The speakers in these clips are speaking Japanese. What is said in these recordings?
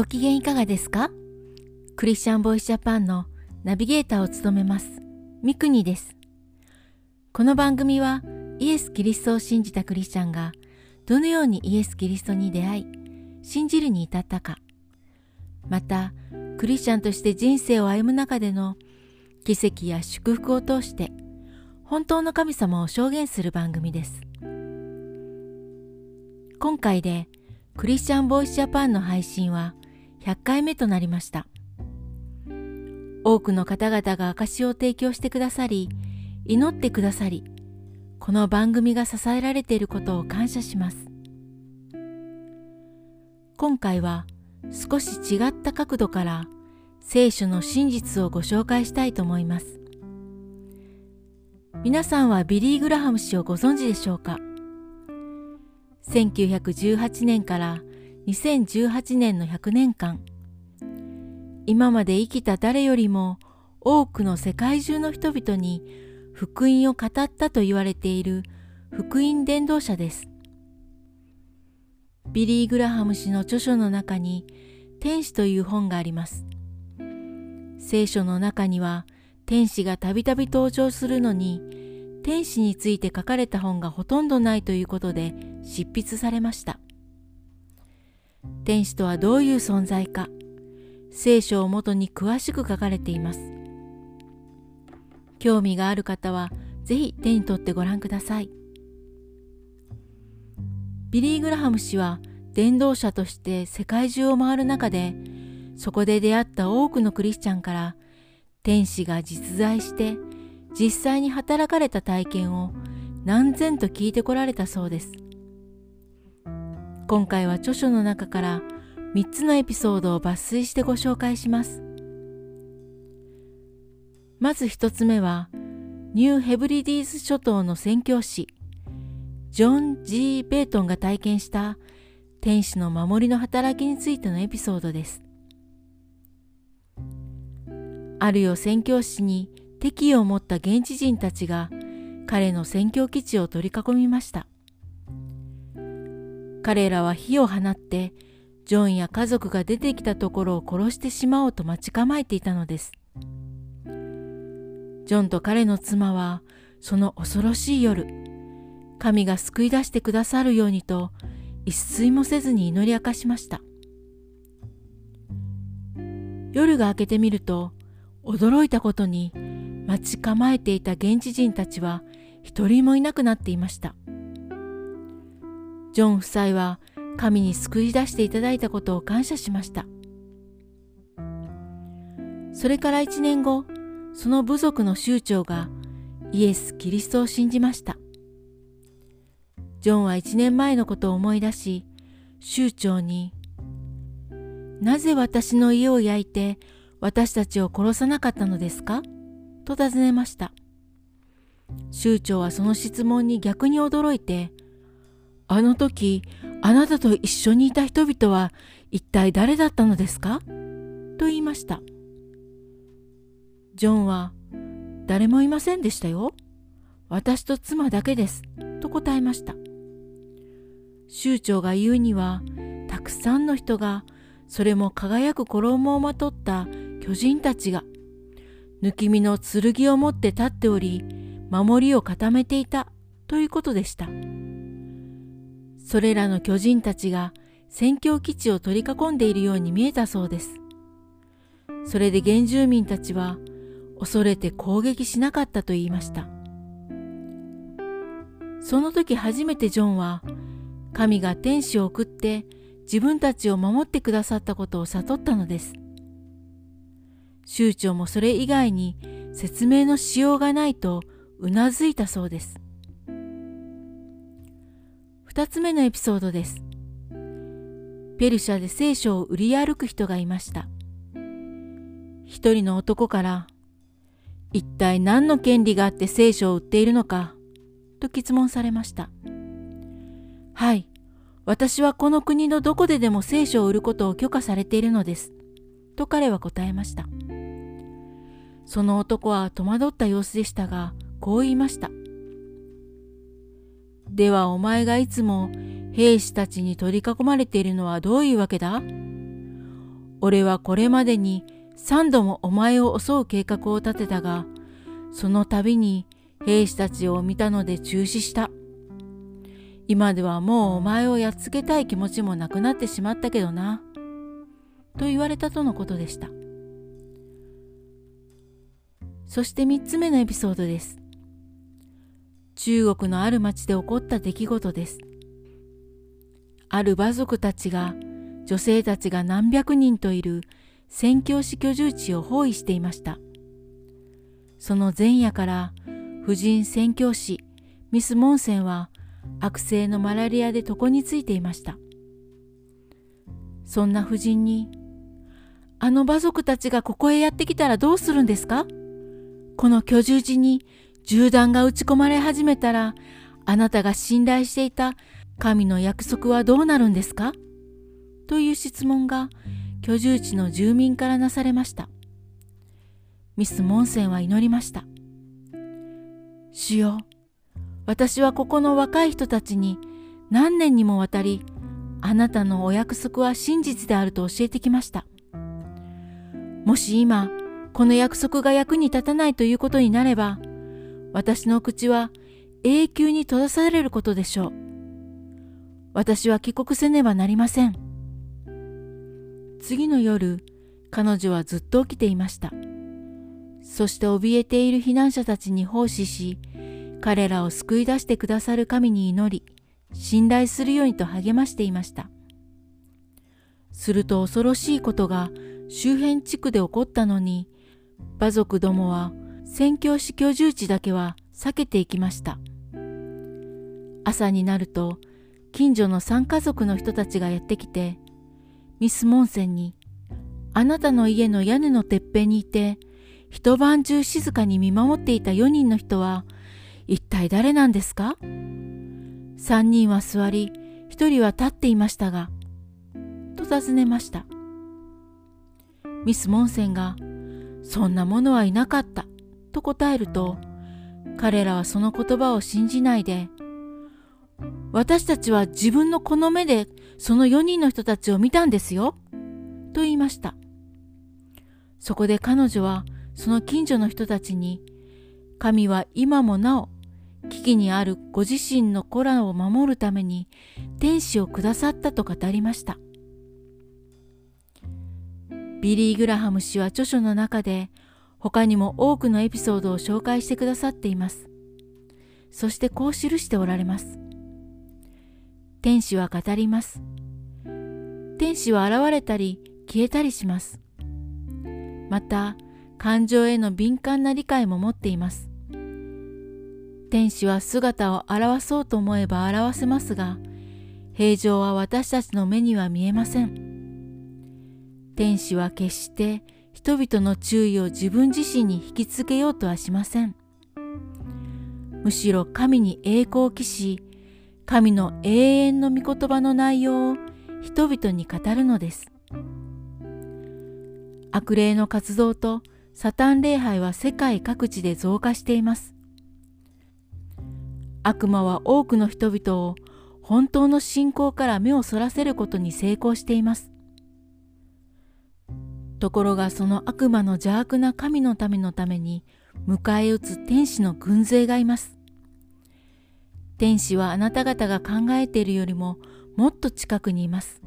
ご機嫌いかがですか？クリスチャンボイスジャパンのナビゲーターを務めます、ミクニです。この番組はイエス・キリストを信じたクリスチャンがどのようにイエス・キリストに出会い、信じるに至ったか、また、クリスチャンとして人生を歩む中での奇跡や祝福を通して本当の神様を証言する番組です。今回でクリスチャンボイスジャパンの配信は100回目となりました。多くの方々が証を提供してくださり、祈ってくださり、この番組が支えられていることを感謝します。今回は少し違った角度から聖書の真実をご紹介したいと思います。皆さんはビリー・グラハム氏をご存知でしょうか？1918年から2018年の100年間今まで生きた誰よりも多くの世界中の人々に福音を語ったと言われている福音伝道者です。ビリー・グラハム氏の著書の中に天使という本があります。聖書の中には天使がたびたび登場するのに天使について書かれた本がほとんどないということで執筆されました。天使とはどういう存在か、聖書をもとに詳しく書かれています。興味がある方はぜひ手に取ってご覧ください。ビリー・グラハム氏は伝道者として世界中を回る中で、そこで出会った多くのクリスチャンから天使が実在して実際に働かれた体験を何千と聞いてこられたそうです。今回は著書の中から3つのエピソードを抜粋してご紹介します。まず1つ目は、ニューヘブリディーズ諸島の宣教師、ジョン・ G・ ベートンが体験した天使の守りの働きについてのエピソードです。あるよ宣教師に敵意を持った現地人たちが彼の宣教基地を取り囲みました。彼らは火を放ってジョンや家族が出てきたところを殺してしまおうと待ち構えていたのです。ジョンと彼の妻はその恐ろしい夜、神が救い出してくださるようにと一睡もせずに祈り明かしました。夜が明けてみると驚いたことに待ち構えていた現地人たちは一人もいなくなっていました。ジョン夫妻は神に救い出していただいたことを感謝しました。それから一年後、その部族の酋長がイエス・キリストを信じました。ジョンは一年前のことを思い出し、酋長に、なぜ私の家を焼いて私たちを殺さなかったのですか？と尋ねました。酋長はその質問に逆に驚いて、あの時、あなたと一緒にいた人々は一体誰だったのですか？と言いました。ジョンは、誰もいませんでしたよ。私と妻だけです。と答えました。酋長が言うには、たくさんの人が、それも輝く衣をまとった巨人たちが抜き身の剣を持って立っており守りを固めていたということでした。それらの巨人たちが宣教基地を取り囲んでいるように見えたそうです。それで原住民たちは恐れて攻撃しなかったと言いました。その時初めてジョンは神が天使を送って自分たちを守ってくださったことを悟ったのです。州長もそれ以外に説明のしようがないとうなずいたそうです。二つ目のエピソードです。ペルシャで聖書を売り歩く人がいました。一人の男から、一体何の権利があって聖書を売っているのか、と質問されました。はい、私はこの国のどこででも聖書を売ることを許可されているのです。と彼は答えました。その男は戸惑った様子でしたが、こう言いました。ではお前がいつも兵士たちに取り囲まれているのはどういうわけだ？俺はこれまでに三度もお前を襲う計画を立てたが、その度に兵士たちを見たので中止した。今ではもうお前をやっつけたい気持ちもなくなってしまったけどな。と言われたとのことでした。そして3つ目のエピソードです。中国のある町で起こった出来事です。ある馬族たちが女性たちが何百人といる宣教師居住地を包囲していました。その前夜から婦人宣教師ミス・モンセンは悪性のマラリアで床についていました。そんな婦人に、あの馬族たちがここへやってきたらどうするんですか？この居住地に銃弾が撃ち込まれ始めたら、あなたが信頼していた神の約束はどうなるんですか？という質問が居住地の住民からなされました。ミス・モンセンは祈りました。主よ、私はここの若い人たちに何年にもわたり、あなたのお約束は真実であると教えてきました。もし今、この約束が役に立たないということになれば、私の口は永久に閉ざされることでしょう。私は帰国せねばなりません。次の夜、彼女はずっと起きていました。そして怯えている避難者たちに奉仕し、彼らを救い出してくださる神に祈り、信頼するようにと励ましていました。すると恐ろしいことが周辺地区で起こったのに、馬族どもは宣教師居住地だけは避けていきました。朝になると、近所の3家族の人たちがやってきて、ミス・モンセンに、あなたの家の屋根のてっぺんにいて、一晩中静かに見守っていた4人の人は、一体誰なんですか ?3 人は座り、1人は立っていましたが、と尋ねました。ミス・モンセンが、そんなものはいなかった、と答えると、彼らはその言葉を信じないで、私たちは自分のこの目でその4人の人たちを見たんですよ、と言いました。そこで彼女はその近所の人たちに、神は今もなお危機にあるご自身の子らを守るために天使をくださったと語りました。ビリー・グラハム氏は著書の中で他にも多くのエピソードを紹介してくださっています。そしてこう記しておられます。天使は語ります。天使は現れたり消えたりします。また、感情への敏感な理解も持っています。天使は姿を現そうと思えば表せますが、平常は私たちの目には見えません。天使は決して人々の注意を自分自身に引きつけようとはしません。むしろ神に栄光を期し、神の永遠の御言葉の内容を人々に語るのです。悪霊の活動とサタン礼拝は世界各地で増加しています。悪魔は多くの人々を本当の信仰から目をそらせることに成功しています。ところがその悪魔の邪悪な神のためのために迎え撃つ天使の軍勢がいます。天使はあなた方が考えているよりももっと近くにいます。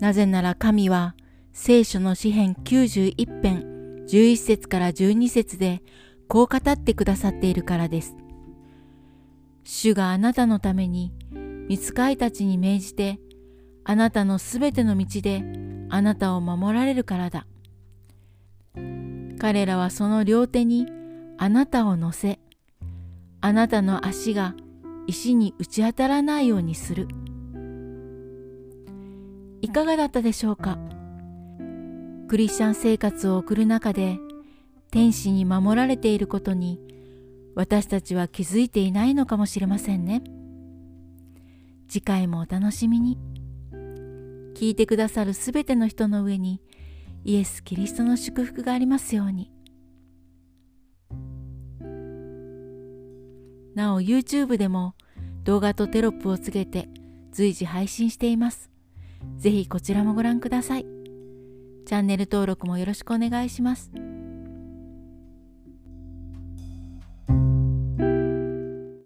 なぜなら神は聖書の詩編91編11節から12節でこう語ってくださっているからです。主があなたのために、見つかいたちに命じて、あなたのすべての道であなたを守られるからだ。彼らはその両手にあなたを乗せ、あなたの足が石に打ち当たらないようにする。いかがだったでしょうか？クリスチャン生活を送る中で天使に守られていることに私たちは気づいていないのかもしれませんね。次回もお楽しみに。聞いてくださるすべての人の上にイエス・キリストの祝福がありますように。なお YouTube でも動画とテロップをつけて随時配信しています。ぜひこちらもご覧ください。チャンネル登録もよろしくお願いします。